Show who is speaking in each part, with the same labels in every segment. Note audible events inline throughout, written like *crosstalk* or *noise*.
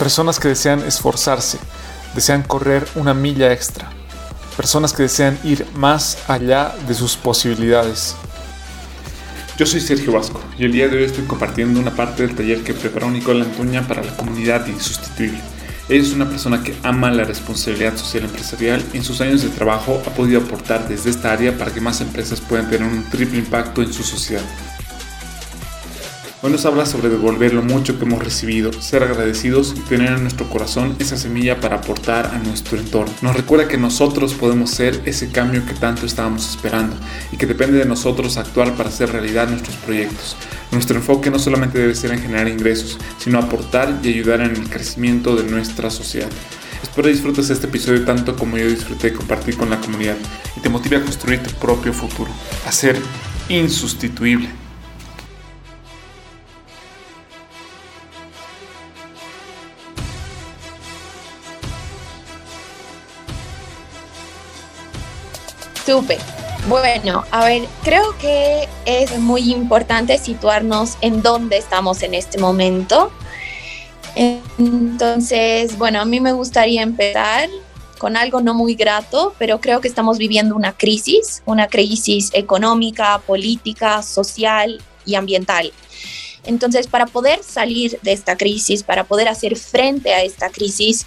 Speaker 1: Personas que desean esforzarse, desean correr una milla extra. Personas que desean ir más allá de sus posibilidades. Yo soy Sergio Vasco y el día de hoy estoy compartiendo una parte del taller que preparó Nicola Antuña para la comunidad insustituible. Ella es una persona que ama la responsabilidad social empresarial y en sus años de trabajo ha podido aportar desde esta área para que más empresas puedan tener un triple impacto en su sociedad. Hoy nos habla sobre devolver lo mucho que hemos recibido, ser agradecidos y tener en nuestro corazón esa semilla para aportar a nuestro entorno. Nos recuerda que nosotros podemos ser ese cambio que tanto estábamos esperando y que depende de nosotros actuar para hacer realidad nuestros proyectos. Nuestro enfoque no solamente debe ser en generar ingresos, sino aportar y ayudar en el crecimiento de nuestra sociedad. Espero disfrutes este episodio tanto como yo disfruté compartir con la comunidad y te motive a construir tu propio futuro, a ser insustituible.
Speaker 2: Bueno, a ver, creo que es muy importante situarnos en dónde estamos en este momento. Entonces, bueno, a mí me gustaría empezar con algo no muy grato, pero creo que estamos viviendo una crisis, una crisis económica, política, social y ambiental. Entonces, para poder salir de esta crisis, para poder hacer frente a esta crisis,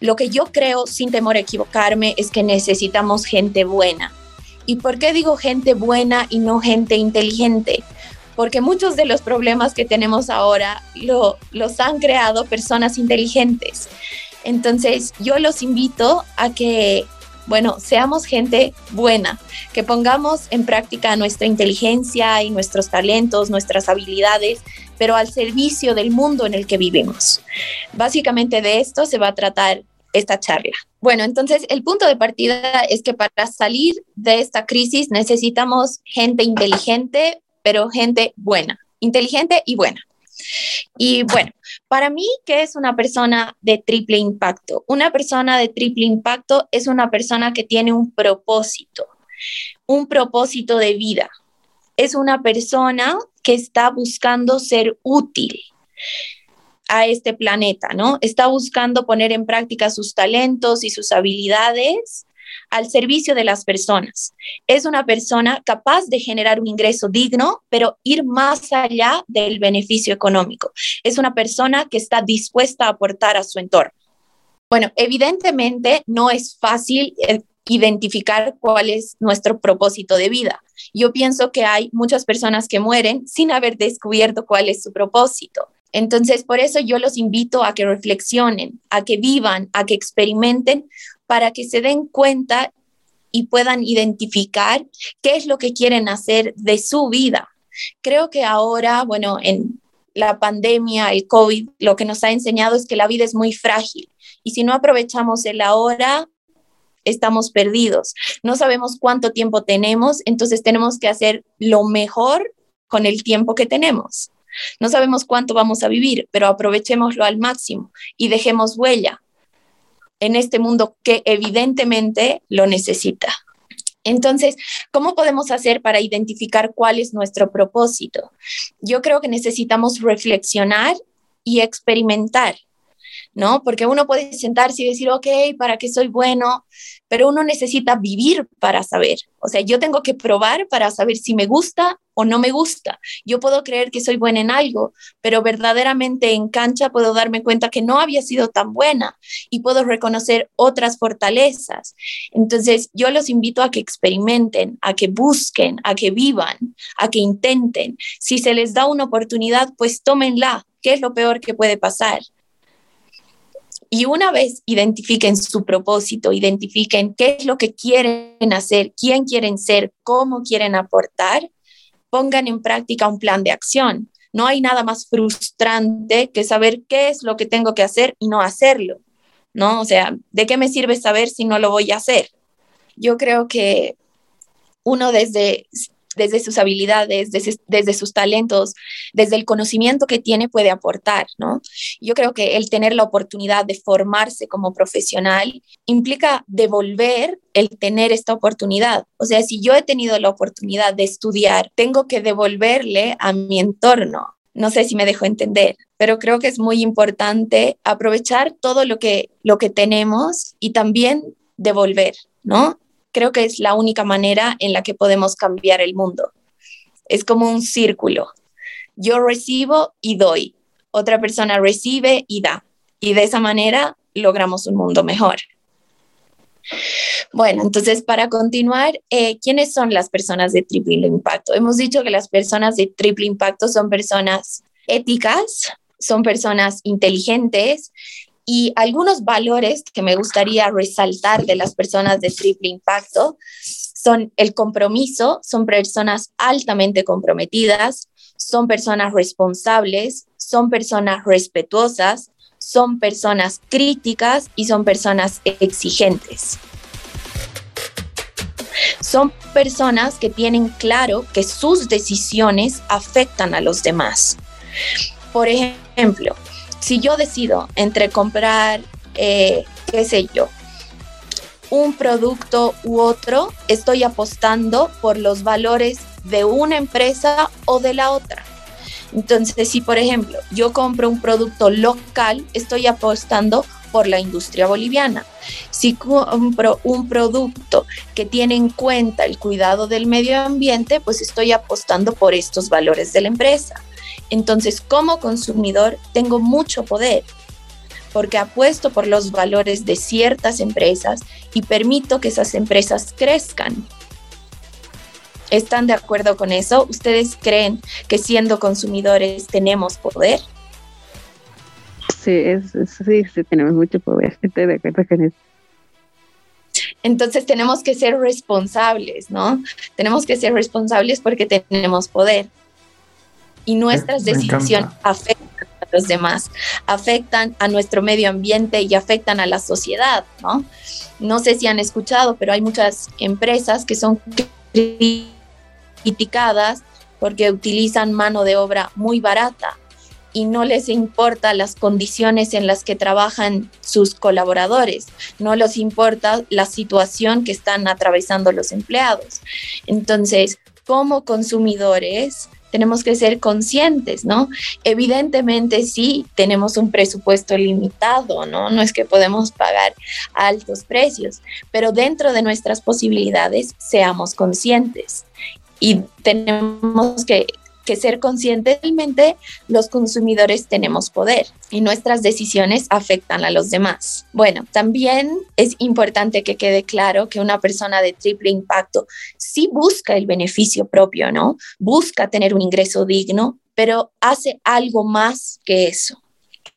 Speaker 2: lo que yo creo, sin temor a equivocarme, es que necesitamos gente buena, ¿Y por qué digo gente buena y no gente inteligente? Porque muchos de los problemas que tenemos ahora lo, los han creado personas inteligentes. Entonces yo los invito a que, bueno, seamos gente buena, que pongamos en práctica nuestra inteligencia y nuestros talentos, nuestras habilidades, pero al servicio del mundo en el que vivimos. Básicamente de esto se va a tratar esta charla. Bueno, entonces el punto de partida es que para salir de esta crisis necesitamos gente inteligente, pero gente buena, inteligente y buena. Y bueno, para mí, ¿qué es una persona de triple impacto? Una persona de triple impacto es una persona que tiene un propósito, un propósito de vida. Es una persona que está buscando ser útil a este planeta, ¿no? Está buscando poner en práctica sus talentos y sus habilidades al servicio de las personas. Es una persona capaz de generar un ingreso digno, pero ir más allá del beneficio económico. Es una persona que está dispuesta a aportar a su entorno. Bueno, evidentemente no es fácil eh, identificar cuál es nuestro propósito de vida. Yo pienso que hay muchas personas que mueren sin haber descubierto cuál es su propósito. Entonces, por eso yo los invito a que reflexionen, a que vivan, a que experimenten, para que se den cuenta y puedan identificar qué es lo que quieren hacer de su vida. Creo que ahora, bueno, en la pandemia, el COVID, lo que nos ha enseñado es que la vida es muy frágil y si no aprovechamos el ahora, estamos perdidos. No sabemos cuánto tiempo tenemos, entonces tenemos que hacer lo mejor con el tiempo que tenemos. No sabemos cuánto vamos a vivir, pero aprovechémoslo al máximo y dejemos huella en este mundo que evidentemente lo necesita. Entonces, ¿cómo podemos hacer para identificar cuál es nuestro propósito? Yo creo que necesitamos reflexionar y experimentar. ¿No? Porque uno puede sentarse y decir, ok, ¿para qué soy bueno? Pero uno necesita vivir para saber. O sea, yo tengo que probar para saber si me gusta o no me gusta. Yo puedo creer que soy buena en algo, pero verdaderamente en cancha puedo darme cuenta que no había sido tan buena y puedo reconocer otras fortalezas. Entonces, yo los invito a que experimenten, a que busquen, a que vivan, a que intenten. Si se les da una oportunidad, pues tómenla. ¿Qué es lo peor que puede pasar? Y una vez identifiquen su propósito, identifiquen qué es lo que quieren hacer, quién quieren ser, cómo quieren aportar, pongan en práctica un plan de acción. No hay nada más frustrante que saber qué es lo que tengo que hacer y no hacerlo, ¿no? O sea, ¿de qué me sirve saber si no lo voy a hacer? Yo creo que uno desde desde sus habilidades, desde, sus talentos, desde el conocimiento que tiene, puede aportar, ¿no? Yo creo que el tener la oportunidad de formarse como profesional implica devolver el tener esta oportunidad. O sea, si yo he tenido la oportunidad de estudiar, tengo que devolverle a mi entorno. No sé si me dejo entender, pero creo que es muy importante aprovechar todo lo que, lo que tenemos y también devolver, ¿no? Creo que es la única manera en la que podemos cambiar el mundo. Es como un círculo. Yo recibo y doy. Otra persona recibe y da. Y de esa manera logramos un mundo mejor. Bueno, entonces para continuar, eh, ¿quiénes son las personas de triple impacto? Hemos dicho que las personas de triple impacto son personas éticas, son personas inteligentes y algunos valores que me gustaría resaltar de las personas de triple impacto son el compromiso, son personas altamente comprometidas, son personas responsables, son personas respetuosas, son personas críticas y son personas exigentes. Son personas que tienen claro que sus decisiones afectan a los demás. Por ejemplo, si yo decido entre comprar, eh, qué sé yo, un producto u otro, estoy apostando por los valores de una empresa o de la otra. Entonces, si por ejemplo yo compro un producto local, estoy apostando por la industria boliviana. Si compro un producto que tiene en cuenta el cuidado del medio ambiente, pues estoy apostando por estos valores de la empresa. Entonces, como consumidor, tengo mucho poder porque apuesto por los valores de ciertas empresas y permito que esas empresas crezcan. ¿Están de acuerdo con eso? ¿Ustedes creen que siendo consumidores tenemos poder?
Speaker 3: Sí, sí, sí, tenemos mucho poder. *laughs* Estoy de acuerdo con eso.
Speaker 2: Entonces tenemos que ser responsables, ¿no? Tenemos que ser responsables porque tenemos poder y nuestras decisiones afectan a los demás, afectan a nuestro medio ambiente y afectan a la sociedad, ¿no? No sé si han escuchado, pero hay muchas empresas que son criticadas porque utilizan mano de obra muy barata y no les importa las condiciones en las que trabajan sus colaboradores, no les importa la situación que están atravesando los empleados. Entonces, como consumidores, tenemos que ser conscientes, ¿no? Evidentemente sí tenemos un presupuesto limitado, ¿no? No es que podemos pagar altos precios, pero dentro de nuestras posibilidades seamos conscientes y tenemos que que ser conscientemente los consumidores tenemos poder y nuestras decisiones afectan a los demás. Bueno, también es importante que quede claro que una persona de triple impacto sí busca el beneficio propio, ¿no? Busca tener un ingreso digno, pero hace algo más que eso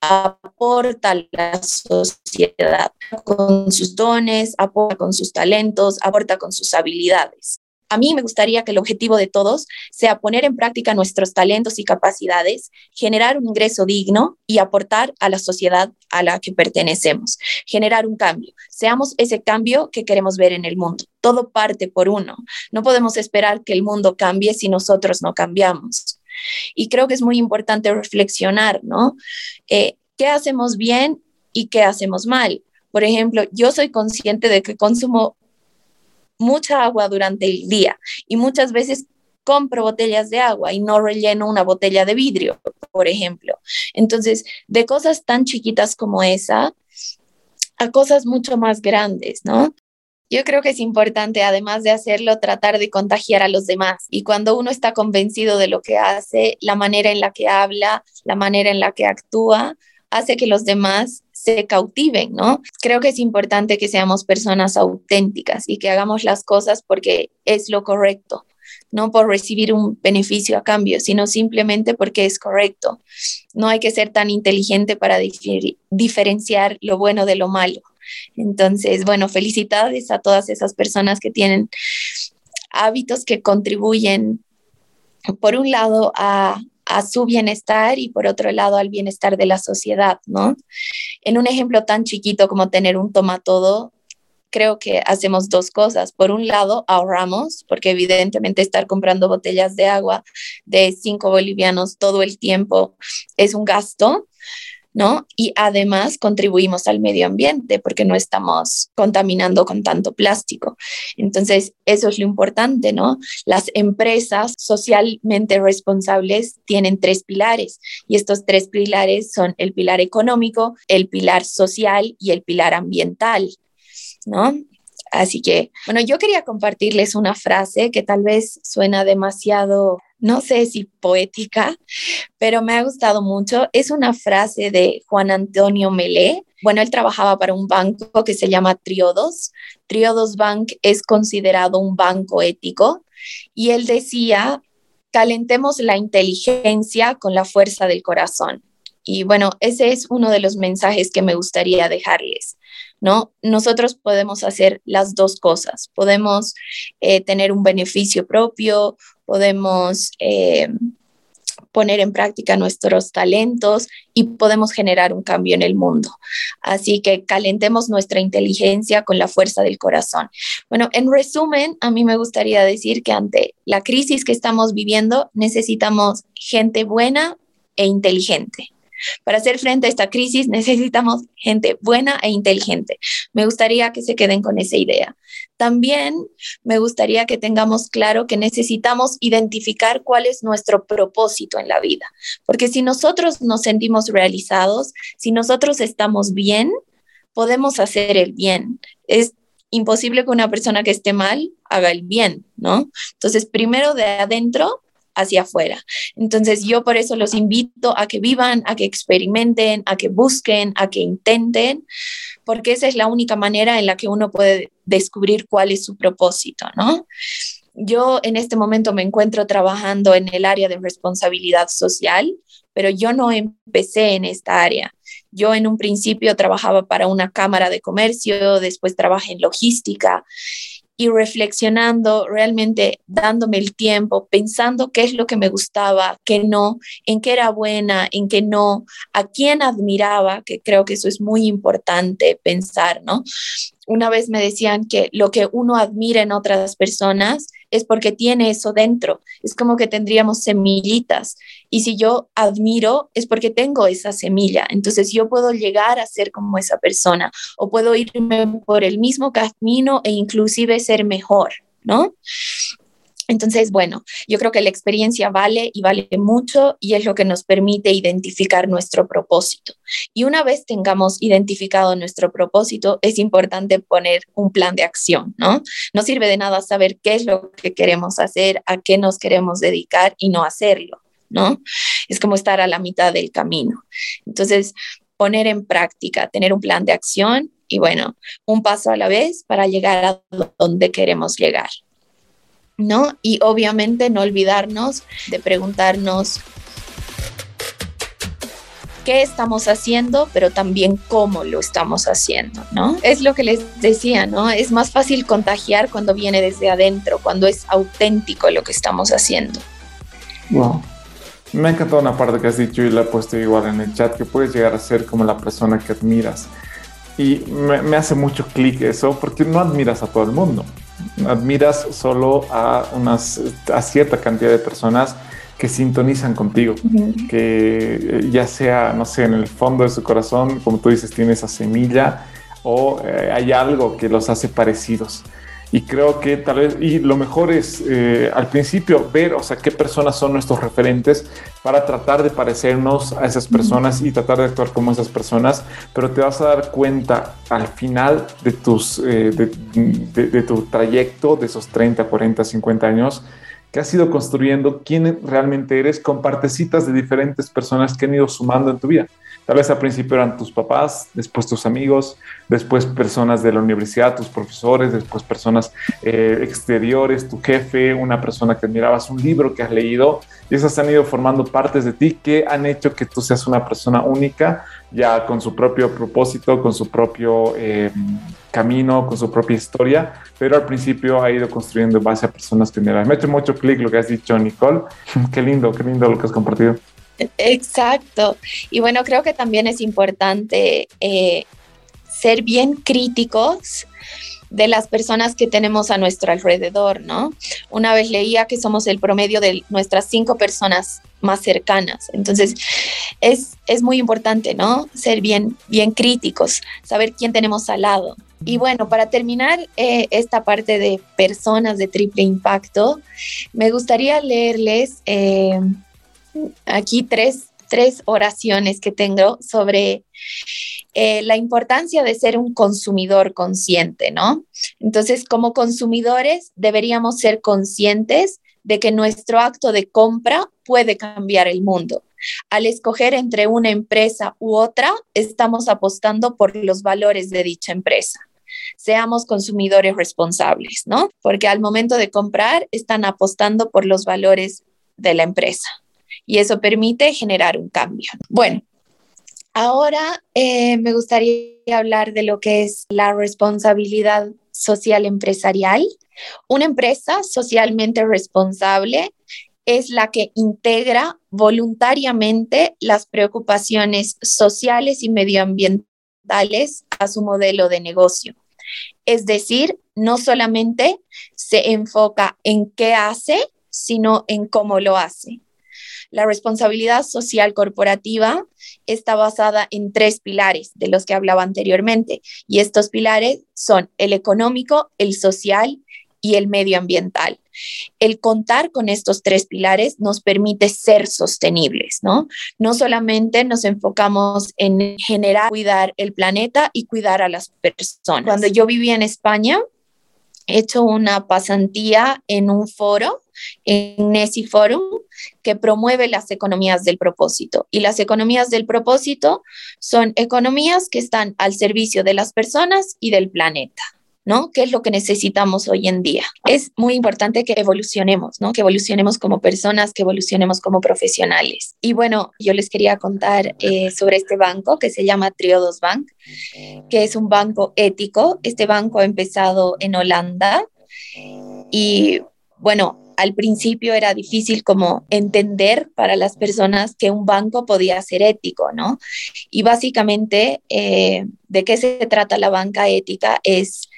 Speaker 2: aporta a la sociedad con sus dones, aporta con sus talentos, aporta con sus habilidades. A mí me gustaría que el objetivo de todos sea poner en práctica nuestros talentos y capacidades, generar un ingreso digno y aportar a la sociedad a la que pertenecemos, generar un cambio. Seamos ese cambio que queremos ver en el mundo. Todo parte por uno. No podemos esperar que el mundo cambie si nosotros no cambiamos. Y creo que es muy importante reflexionar, ¿no? Eh, ¿Qué hacemos bien y qué hacemos mal? Por ejemplo, yo soy consciente de que consumo mucha agua durante el día y muchas veces compro botellas de agua y no relleno una botella de vidrio, por ejemplo. Entonces, de cosas tan chiquitas como esa a cosas mucho más grandes, ¿no? Yo creo que es importante, además de hacerlo, tratar de contagiar a los demás. Y cuando uno está convencido de lo que hace, la manera en la que habla, la manera en la que actúa, hace que los demás se cautiven, ¿no? Creo que es importante que seamos personas auténticas y que hagamos las cosas porque es lo correcto, no por recibir un beneficio a cambio, sino simplemente porque es correcto. No hay que ser tan inteligente para diferenciar lo bueno de lo malo. Entonces, bueno, felicidades a todas esas personas que tienen hábitos que contribuyen, por un lado, a a su bienestar y por otro lado al bienestar de la sociedad, ¿no? En un ejemplo tan chiquito como tener un tomatodo, creo que hacemos dos cosas. Por un lado, ahorramos, porque evidentemente estar comprando botellas de agua de cinco bolivianos todo el tiempo es un gasto. ¿No? Y además contribuimos al medio ambiente porque no estamos contaminando con tanto plástico. Entonces, eso es lo importante, ¿no? Las empresas socialmente responsables tienen tres pilares y estos tres pilares son el pilar económico, el pilar social y el pilar ambiental, ¿no? Así que, bueno, yo quería compartirles una frase que tal vez suena demasiado no sé si poética, pero me ha gustado mucho. Es una frase de Juan Antonio Melé. Bueno, él trabajaba para un banco que se llama Triodos. Triodos Bank es considerado un banco ético y él decía, calentemos la inteligencia con la fuerza del corazón. Y bueno, ese es uno de los mensajes que me gustaría dejarles. ¿no? Nosotros podemos hacer las dos cosas. Podemos eh, tener un beneficio propio, podemos eh, poner en práctica nuestros talentos y podemos generar un cambio en el mundo. Así que calentemos nuestra inteligencia con la fuerza del corazón. Bueno, en resumen, a mí me gustaría decir que ante la crisis que estamos viviendo necesitamos gente buena e inteligente. Para hacer frente a esta crisis *laughs* necesitamos gente buena e inteligente. Me gustaría que se queden con esa idea. También me gustaría que tengamos claro que necesitamos identificar cuál es nuestro propósito en la vida, porque si nosotros nos sentimos realizados, si nosotros estamos bien, podemos hacer el bien. Es imposible que una persona que esté mal haga el bien, ¿no? Entonces, primero de adentro hacia afuera. Entonces yo por eso los invito a que vivan, a que experimenten, a que busquen, a que intenten, porque esa es la única manera en la que uno puede descubrir cuál es su propósito, ¿no? Yo en este momento me encuentro trabajando en el área de responsabilidad social, pero yo no empecé en esta área. Yo en un principio trabajaba para una cámara de comercio, después trabajé en logística y reflexionando, realmente dándome el tiempo, pensando qué es lo que me gustaba, qué no, en qué era buena, en qué no, a quién admiraba, que creo que eso es muy importante pensar, ¿no? Una vez me decían que lo que uno admira en otras personas es porque tiene eso dentro. Es como que tendríamos semillitas. Y si yo admiro, es porque tengo esa semilla. Entonces yo puedo llegar a ser como esa persona o puedo irme por el mismo camino e inclusive ser mejor, ¿no? Entonces, bueno, yo creo que la experiencia vale y vale mucho y es lo que nos permite identificar nuestro propósito. Y una vez tengamos identificado nuestro propósito, es importante poner un plan de acción, ¿no? No sirve de nada saber qué es lo que queremos hacer, a qué nos queremos dedicar y no hacerlo, ¿no? Es como estar a la mitad del camino. Entonces, poner en práctica, tener un plan de acción y bueno, un paso a la vez para llegar a donde queremos llegar. ¿No? Y obviamente no olvidarnos de preguntarnos qué estamos haciendo, pero también cómo lo estamos haciendo, ¿no? Es lo que les decía, ¿no? Es más fácil contagiar cuando viene desde adentro, cuando es auténtico lo que estamos haciendo.
Speaker 1: Wow. Me ha encantado una parte que has dicho y la he puesto igual en el chat, que puedes llegar a ser como la persona que admiras. Y me, me hace mucho clic eso, porque no admiras a todo el mundo admiras solo a, unas, a cierta cantidad de personas que sintonizan contigo, que eh, ya sea, no sé, en el fondo de su corazón, como tú dices, tiene esa semilla o eh, hay algo que los hace parecidos. Y creo que tal vez, y lo mejor es eh, al principio ver, o sea, qué personas son nuestros referentes para tratar de parecernos a esas personas y tratar de actuar como esas personas, pero te vas a dar cuenta al final de, tus, eh, de, de tu trayecto, de esos 30, 40, 50 años, que has ido construyendo quién realmente eres con partecitas de diferentes personas que han ido sumando en tu vida. Tal vez al principio eran tus papás, después tus amigos, después personas de la universidad, tus profesores, después personas eh, exteriores, tu jefe, una persona que admirabas, un libro que has leído, y esas han ido formando partes de ti que han hecho que tú seas una persona única, ya con su propio propósito, con su propio eh, camino, con su propia historia, pero al principio ha ido construyendo en base a personas que me han hecho mucho clic lo que has dicho, Nicole. *laughs* qué lindo, qué lindo lo que has compartido.
Speaker 2: Exacto. Y bueno, creo que también es importante eh, ser bien críticos de las personas que tenemos a nuestro alrededor, ¿no? Una vez leía que somos el promedio de nuestras cinco personas más cercanas. Entonces, es, es muy importante, ¿no? Ser bien, bien críticos, saber quién tenemos al lado. Y bueno, para terminar eh, esta parte de personas de triple impacto, me gustaría leerles eh, aquí tres, oraciones que tengo sobre eh, la importancia de ser un consumidor consciente, ¿no? Entonces, como consumidores, deberíamos ser conscientes de que nuestro acto de compra puede cambiar el mundo. Al escoger entre una empresa u otra, estamos apostando por los valores de dicha empresa. Seamos consumidores responsables, ¿no? Porque al momento de comprar, están apostando por los valores de la empresa y eso permite generar un cambio. Bueno, Ahora eh, me gustaría hablar de lo que es la responsabilidad social empresarial. Una empresa socialmente responsable es la que integra voluntariamente las preocupaciones sociales y medioambientales a su modelo de negocio. Es decir, no solamente se enfoca en qué hace, sino en cómo lo hace. La responsabilidad social corporativa está basada en tres pilares de los que hablaba anteriormente y estos pilares son el económico, el social y el medioambiental. El contar con estos tres pilares nos permite ser sostenibles, ¿no? No solamente nos enfocamos en generar, cuidar el planeta y cuidar a las personas. Cuando yo vivía en España, he hecho una pasantía en un foro, en Nesi Forum, que promueve las economías del propósito. Y las economías del propósito son economías que están al servicio de las personas y del planeta. ¿no? ¿Qué es lo que necesitamos hoy en día? Es muy importante que evolucionemos, ¿no? Que evolucionemos como personas, que evolucionemos como profesionales. Y bueno, yo les quería contar eh, sobre este banco que se llama Triodos Bank, que es un banco ético. Este banco ha empezado en Holanda y bueno, al principio era difícil como entender para las personas que un banco podía ser ético, ¿no? Y básicamente, eh, ¿de qué se trata la banca ética? Es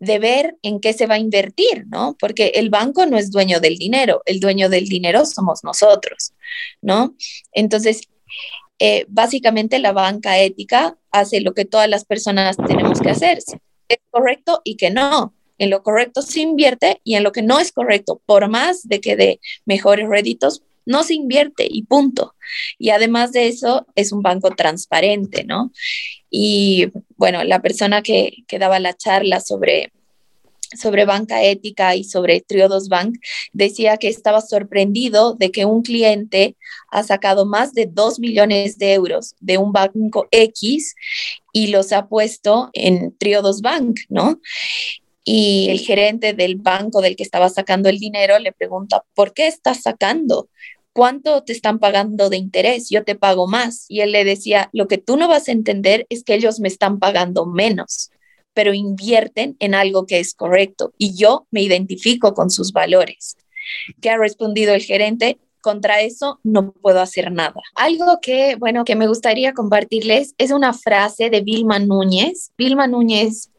Speaker 2: de ver en qué se va a invertir, ¿no? Porque el banco no es dueño del dinero, el dueño del dinero somos nosotros, ¿no? Entonces, eh, básicamente la banca ética hace lo que todas las personas tenemos que hacer, es correcto y que no. En lo correcto se invierte y en lo que no es correcto, por más de que dé mejores réditos, no se invierte y punto. Y además de eso, es un banco transparente, ¿no? Y bueno, la persona que, que daba la charla sobre, sobre banca ética y sobre Triodos Bank decía que estaba sorprendido de que un cliente ha sacado más de 2 millones de euros de un banco X y los ha puesto en Triodos Bank, ¿no? Y el gerente del banco del que estaba sacando el dinero le pregunta, ¿por qué estás sacando? ¿cuánto te están pagando de interés? Yo te pago más. Y él le decía, lo que tú no vas a entender es que ellos me están pagando menos, pero invierten en algo que es correcto y yo me identifico con sus valores. ¿Qué ha respondido el gerente? Contra eso no puedo hacer nada. Algo que, bueno, que me gustaría compartirles es una frase de Vilma Núñez. Vilma Núñez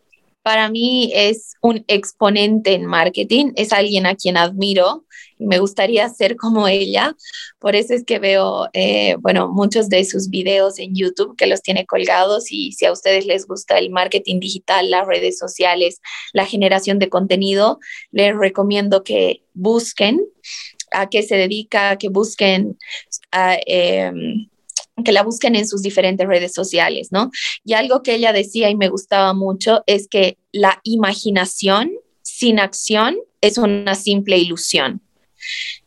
Speaker 2: para mí es un exponente en marketing, es alguien a quien admiro y me gustaría ser como ella. Por eso es que veo, eh, bueno, muchos de sus videos en YouTube que los tiene colgados y si a ustedes les gusta el marketing digital, las redes sociales, la generación de contenido, les recomiendo que busquen a qué se dedica, que busquen a... Em, que la busquen en sus diferentes redes sociales, ¿no? Y algo que ella decía y me gustaba mucho es que la imaginación sin acción es una simple ilusión.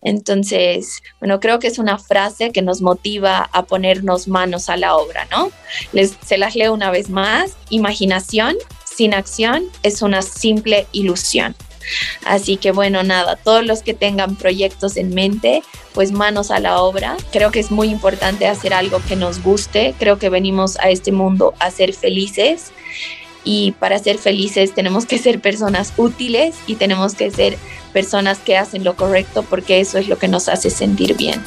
Speaker 2: Entonces, bueno, creo que es una frase que nos motiva a ponernos manos a la obra, ¿no? Les, se las leo una vez más. Imaginación sin acción es una simple ilusión. Así que bueno, nada, todos los que tengan proyectos en mente, pues manos a la obra. Creo que es muy importante hacer algo que nos guste. Creo que venimos a este mundo a ser felices y para ser felices tenemos que ser personas útiles y tenemos que ser personas que hacen lo correcto porque eso es lo que nos hace sentir bien.